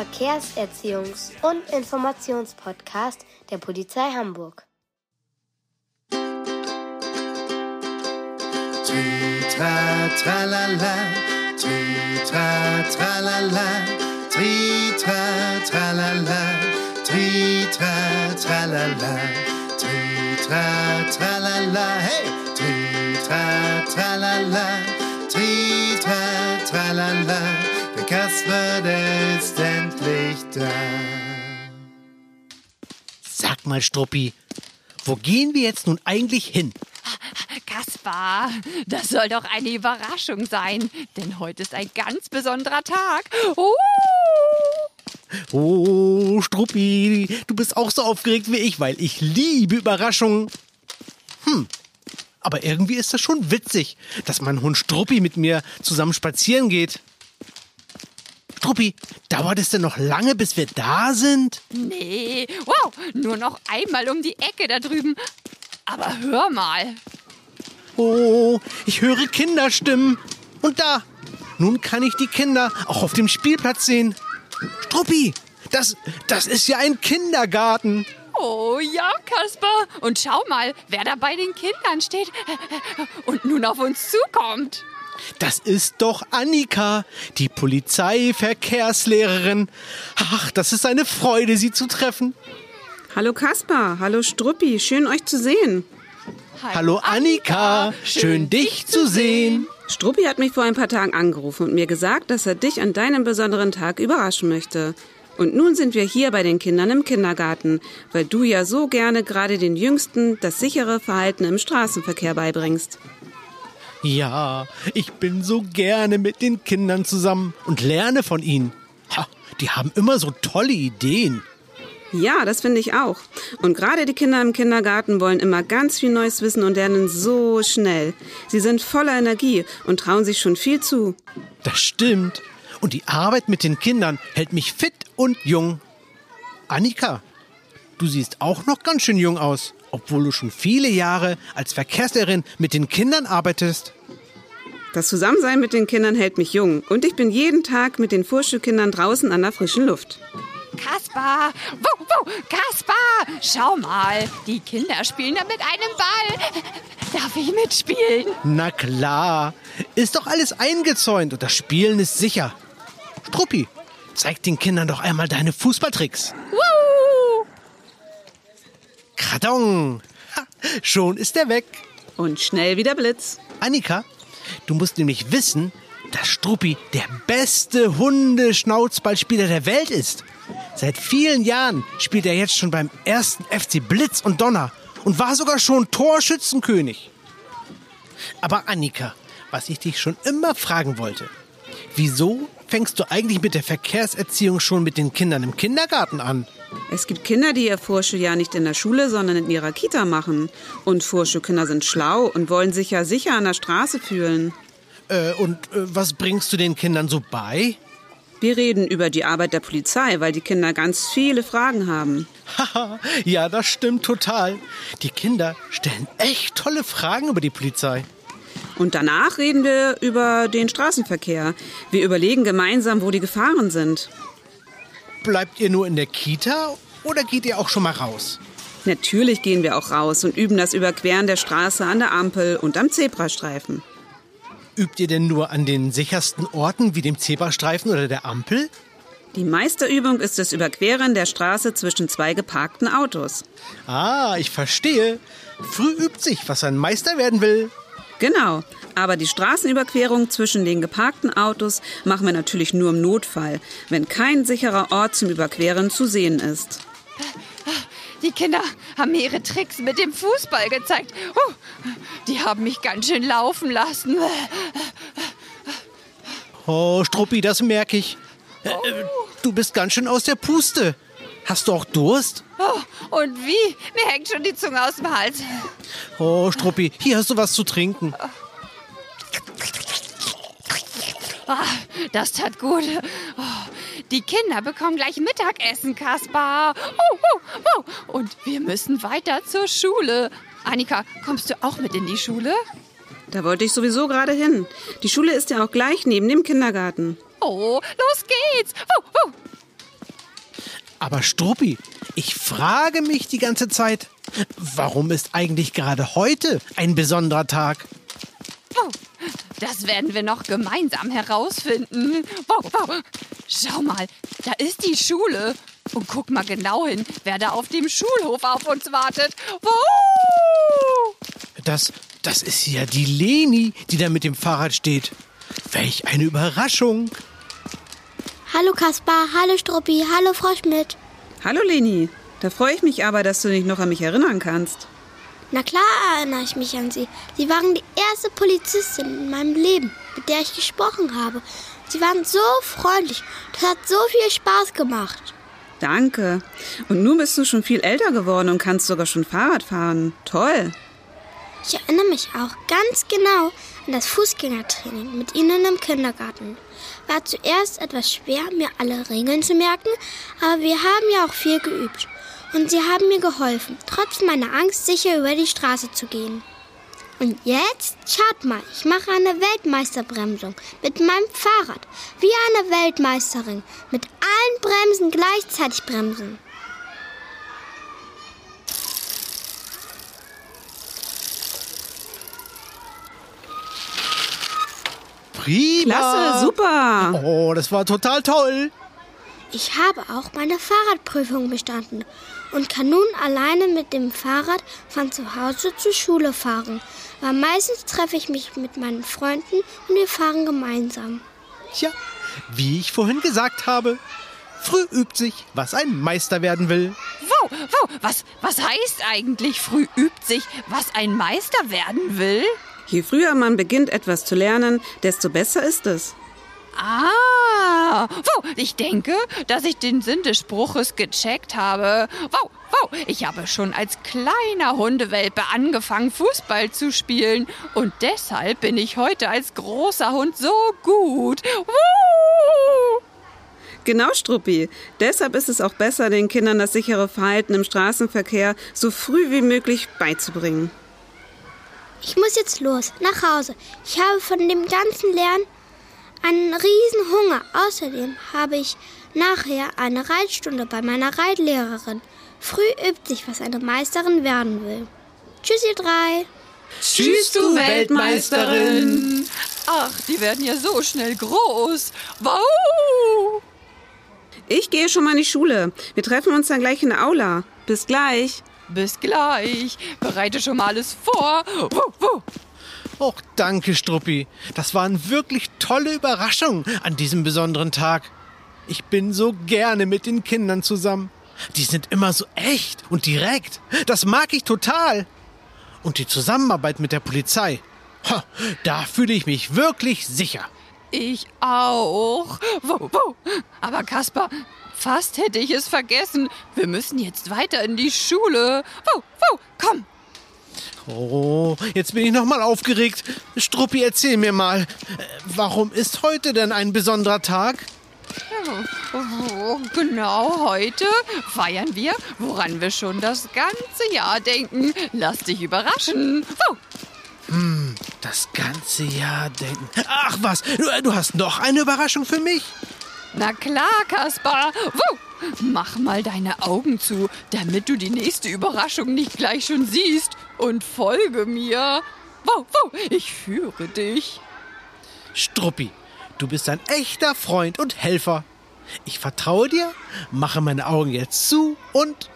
Verkehrserziehungs- und Informationspodcast der Polizei Hamburg. Tritra, tralala, tritra, tralala, tritra, tralala, tritra, tralala, tritra, tralala, hey, tritra, tralala, tritra, tralala, der Kasper, der da. Sag mal, Struppi, wo gehen wir jetzt nun eigentlich hin? Kaspar, das soll doch eine Überraschung sein, denn heute ist ein ganz besonderer Tag. Uh! Oh, Struppi, du bist auch so aufgeregt wie ich, weil ich liebe Überraschungen. Hm, aber irgendwie ist das schon witzig, dass mein Hund Struppi mit mir zusammen spazieren geht. Struppi, dauert es denn noch lange, bis wir da sind? Nee, wow, nur noch einmal um die Ecke da drüben. Aber hör mal. Oh, ich höre Kinderstimmen. Und da, nun kann ich die Kinder auch auf dem Spielplatz sehen. Struppi, das, das ist ja ein Kindergarten. Oh ja, Kaspar. Und schau mal, wer da bei den Kindern steht und nun auf uns zukommt. Das ist doch Annika, die Polizeiverkehrslehrerin. Ach, das ist eine Freude, Sie zu treffen. Hallo Kaspar, hallo Struppi, schön euch zu sehen. Hallo Annika, schön dich zu sehen. Struppi hat mich vor ein paar Tagen angerufen und mir gesagt, dass er dich an deinem besonderen Tag überraschen möchte. Und nun sind wir hier bei den Kindern im Kindergarten, weil du ja so gerne gerade den Jüngsten das sichere Verhalten im Straßenverkehr beibringst. Ja, ich bin so gerne mit den Kindern zusammen und lerne von ihnen. Ha, die haben immer so tolle Ideen. Ja, das finde ich auch. Und gerade die Kinder im Kindergarten wollen immer ganz viel Neues wissen und lernen so schnell. Sie sind voller Energie und trauen sich schon viel zu. Das stimmt. Und die Arbeit mit den Kindern hält mich fit und jung. Annika, du siehst auch noch ganz schön jung aus, obwohl du schon viele Jahre als Verkehrslehrerin mit den Kindern arbeitest. Das Zusammensein mit den Kindern hält mich jung und ich bin jeden Tag mit den Vorschulkindern draußen an der frischen Luft. Kaspar, wo, wo, Kaspar, schau mal, die Kinder spielen da mit einem Ball. Darf ich mitspielen? Na klar, ist doch alles eingezäunt und das Spielen ist sicher. Struppi, zeig den Kindern doch einmal deine Fußballtricks. Woo! Kradong, ha, schon ist er weg. Und schnell wieder Blitz. Annika, du musst nämlich wissen, dass Struppi der beste Hundeschnauzballspieler der Welt ist. Seit vielen Jahren spielt er jetzt schon beim ersten FC Blitz und Donner und war sogar schon Torschützenkönig. Aber Annika, was ich dich schon immer fragen wollte, wieso fängst du eigentlich mit der Verkehrserziehung schon mit den Kindern im Kindergarten an? Es gibt Kinder, die ihr Vorschuljahr nicht in der Schule, sondern in ihrer Kita machen. Und Vorschulkinder sind schlau und wollen sich ja sicher an der Straße fühlen. Äh, und äh, was bringst du den Kindern so bei? Wir reden über die Arbeit der Polizei, weil die Kinder ganz viele Fragen haben. Ja, das stimmt total. Die Kinder stellen echt tolle Fragen über die Polizei. Und danach reden wir über den Straßenverkehr. Wir überlegen gemeinsam, wo die Gefahren sind. Bleibt ihr nur in der Kita oder geht ihr auch schon mal raus? Natürlich gehen wir auch raus und üben das Überqueren der Straße an der Ampel und am Zebrastreifen. Übt ihr denn nur an den sichersten Orten wie dem Zebrastreifen oder der Ampel? Die Meisterübung ist das Überqueren der Straße zwischen zwei geparkten Autos. Ah, ich verstehe. Früh übt sich, was ein Meister werden will. Genau, aber die Straßenüberquerung zwischen den geparkten Autos machen wir natürlich nur im Notfall, wenn kein sicherer Ort zum Überqueren zu sehen ist. Die Kinder haben mir ihre Tricks mit dem Fußball gezeigt. Die haben mich ganz schön laufen lassen. Oh, Struppi, das merke ich. Äh, Du bist ganz schön aus der Puste. Hast du auch Durst? Oh, und wie? Mir hängt schon die Zunge aus dem Hals. Oh, Struppi, hier hast du was zu trinken. Ah, das tat gut. Oh, die Kinder bekommen gleich Mittagessen, Kaspar. Oh, oh, oh. Und wir müssen weiter zur Schule. Annika, kommst du auch mit in die Schule? Da wollte ich sowieso gerade hin. Die Schule ist ja auch gleich neben dem Kindergarten. Oh, los geht's. Aber Struppi, ich frage mich die ganze Zeit, warum ist eigentlich gerade heute ein besonderer Tag? Wuh. Das werden wir noch gemeinsam herausfinden. Wow, wow. Schau mal, da ist die Schule. Und guck mal genau hin, wer da auf dem Schulhof auf uns wartet. Wuh. Das, das ist ja die Leni, die da mit dem Fahrrad steht. Welch eine Überraschung. Hallo Kaspar, hallo Struppi, hallo Frau Schmidt. Hallo Leni. Da freue ich mich aber, dass du dich noch an mich erinnern kannst. Na klar erinnere ich mich an Sie. Sie waren die erste Polizistin in meinem Leben, mit der ich gesprochen habe. Sie waren so freundlich. Das hat so viel Spaß gemacht. Danke. Und nun bist du schon viel älter geworden und kannst sogar schon Fahrrad fahren. Toll. Ich erinnere mich auch ganz genau an das Fußgängertraining mit Ihnen im Kindergarten. War zuerst etwas schwer, mir alle Regeln zu merken, aber wir haben ja auch viel geübt. Und Sie haben mir geholfen, trotz meiner Angst sicher über die Straße zu gehen. Und jetzt, schaut mal, ich mache eine Weltmeisterbremsung mit meinem Fahrrad. Wie eine Weltmeisterin. Mit allen Bremsen gleichzeitig bremsen. Prima. Klasse, super. Oh, das war total toll. Ich habe auch meine Fahrradprüfung bestanden und kann nun alleine mit dem Fahrrad von zu Hause zur Schule fahren. Aber meistens treffe ich mich mit meinen Freunden und wir fahren gemeinsam. Tja, wie ich vorhin gesagt habe, früh übt sich, was ein Meister werden will. Wow, wow. Was, was heißt eigentlich, früh übt sich, was ein Meister werden will? Je früher man beginnt, etwas zu lernen, desto besser ist es. Ah, wow, ich denke, dass ich den Sinn des Spruches gecheckt habe. Wow, wow, ich habe schon als kleiner Hundewelpe angefangen, Fußball zu spielen. Und deshalb bin ich heute als großer Hund so gut. Woo! Genau, Struppi. Deshalb ist es auch besser, den Kindern das sichere Verhalten im Straßenverkehr so früh wie möglich beizubringen. Ich muss jetzt los, nach Hause. Ich habe von dem ganzen Lernen einen riesen Hunger. Außerdem habe ich nachher eine Reitstunde bei meiner Reitlehrerin. Früh übt sich, was eine Meisterin werden will. Tschüss, ihr drei. Tschüss, du Weltmeisterin. Ach, die werden ja so schnell groß. Wow! Ich gehe schon mal in die Schule. Wir treffen uns dann gleich in der Aula. Bis gleich. Bis gleich. Bereite schon mal alles vor. Wuh, wuh. Och, danke, Struppi. Das waren wirklich tolle Überraschungen an diesem besonderen Tag. Ich bin so gerne mit den Kindern zusammen. Die sind immer so echt und direkt. Das mag ich total. Und die Zusammenarbeit mit der Polizei. Ha, da fühle ich mich wirklich sicher. Ich auch. Wuh, wuh. Aber Kaspar, fast hätte ich es vergessen. Wir müssen jetzt weiter in die Schule. Wuh, wuh. Komm. Oh, jetzt bin ich noch mal aufgeregt. Struppi, erzähl mir mal, äh, warum ist heute denn ein besonderer Tag? Oh, genau heute feiern wir, woran wir schon das ganze Jahr denken. Lass dich überraschen. Wuh. Das ganze Jahr denken. Ach was, du, hast noch eine Überraschung für mich? Na klar, Kaspar. Wuh. Mach mal deine Augen zu, damit du die nächste Überraschung nicht gleich schon siehst. Und folge mir. Wow, wow, ich führe dich. Struppi, du bist ein echter Freund und Helfer. Ich vertraue dir, mache meine Augen jetzt zu und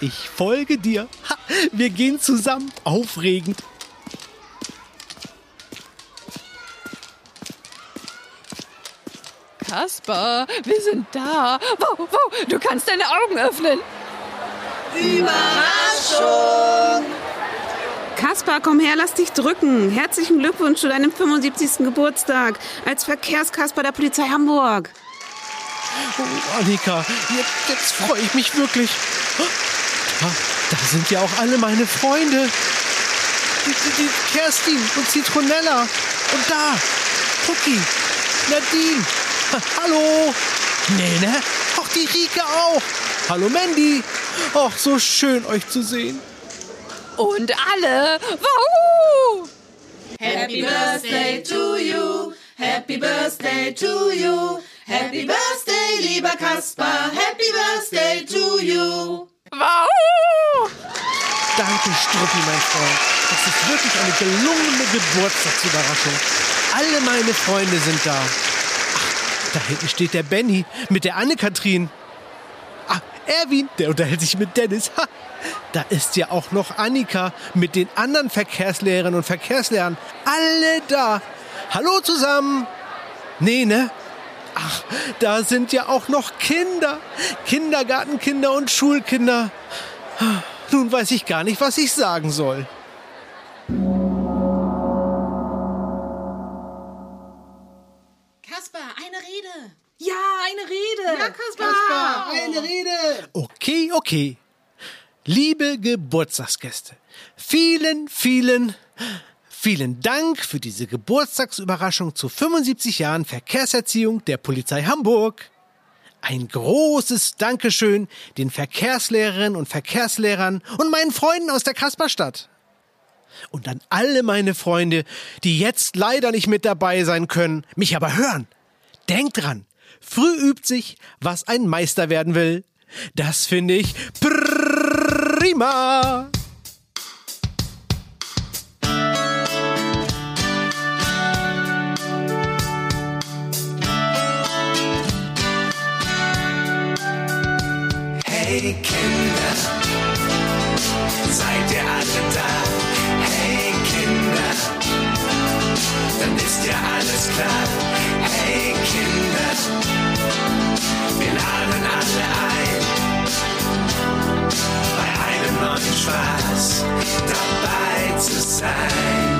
ich folge dir. Ha, wir gehen zusammen. Aufregend. Kaspar, wir sind da. Wow, wow, du kannst deine Augen öffnen. Kaspar, komm her, lass dich drücken. Herzlichen Glückwunsch zu deinem 75. Geburtstag als Verkehrskasper der Polizei Hamburg. Oh, Annika, jetzt, jetzt freue ich mich wirklich. Da, da sind ja auch alle meine Freunde. Die, die, die Kerstin und Zitronella. Und da, Pucki, Nadine. Ha, Hallo. Nene. Ach, die Rike auch. Hallo, Mandy. Ach, so schön, euch zu sehen. Und alle. Wow! Happy Birthday to you. Happy Birthday to you. Happy Birthday, lieber Kaspar. Happy Birthday to you. Wow! Danke, Struppi, mein Freund. Das ist wirklich eine gelungene Geburtstagsüberraschung. Alle meine Freunde sind da. Da hinten steht der Benny mit der Anne-Kathrin. Ah, Erwin, der unterhält sich mit Dennis. Ha. Da ist ja auch noch Annika mit den anderen Verkehrslehrerinnen und Verkehrslehrern. Alle da. Hallo zusammen. Nee, ne? Ach, da sind ja auch noch Kinder. Kindergartenkinder und Schulkinder. Nun weiß ich gar nicht, was ich sagen soll. Ja, Kaspar, eine Rede. Okay, okay. Liebe Geburtstagsgäste, vielen, vielen, vielen Dank für diese Geburtstagsüberraschung zu 75 Jahren Verkehrserziehung der Polizei Hamburg. Ein großes Dankeschön den Verkehrslehrerinnen und Verkehrslehrern und meinen Freunden aus der Kasperstadt. Und an alle meine Freunde, die jetzt leider nicht mit dabei sein können, mich aber hören. Denkt dran, Früh übt sich, was ein Meister werden will. Das finde ich prima. Hey Kinder, seid ihr alle da? Hey Kinder, dann ist ja alles klar. Hey Kinder. Laden alle ein, bei einem neuen Spaß dabei zu sein.